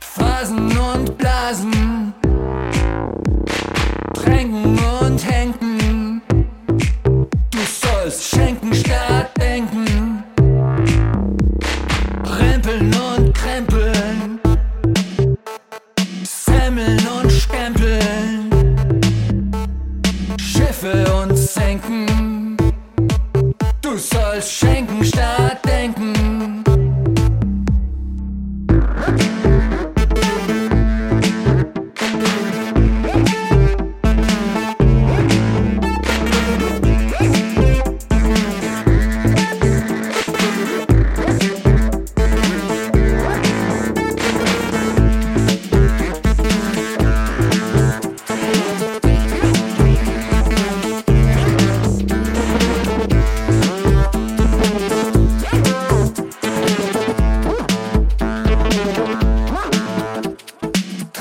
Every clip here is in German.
Phasen und Blasen, Tränken und Henken. Du sollst schenken statt denken.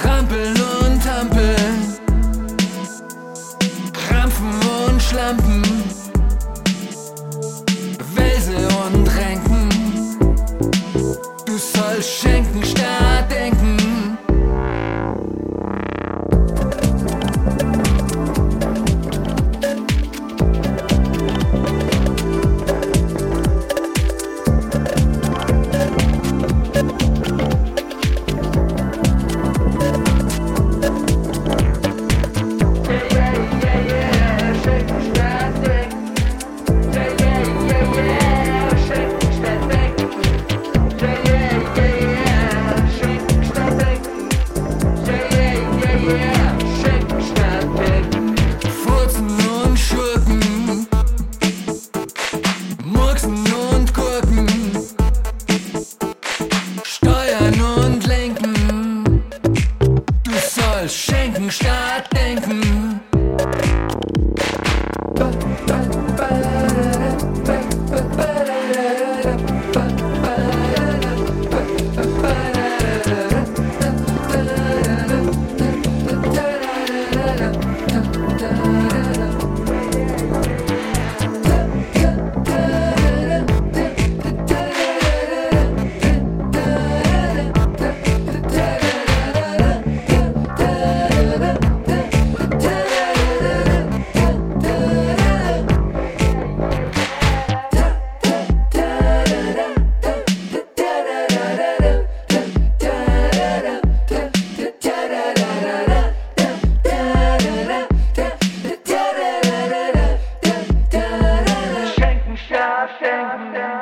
Trampeln und Tampeln, Krampfen und Schlampen, Wälse und Ränken. Du sollst schenken statt denken. Schenken statt denken.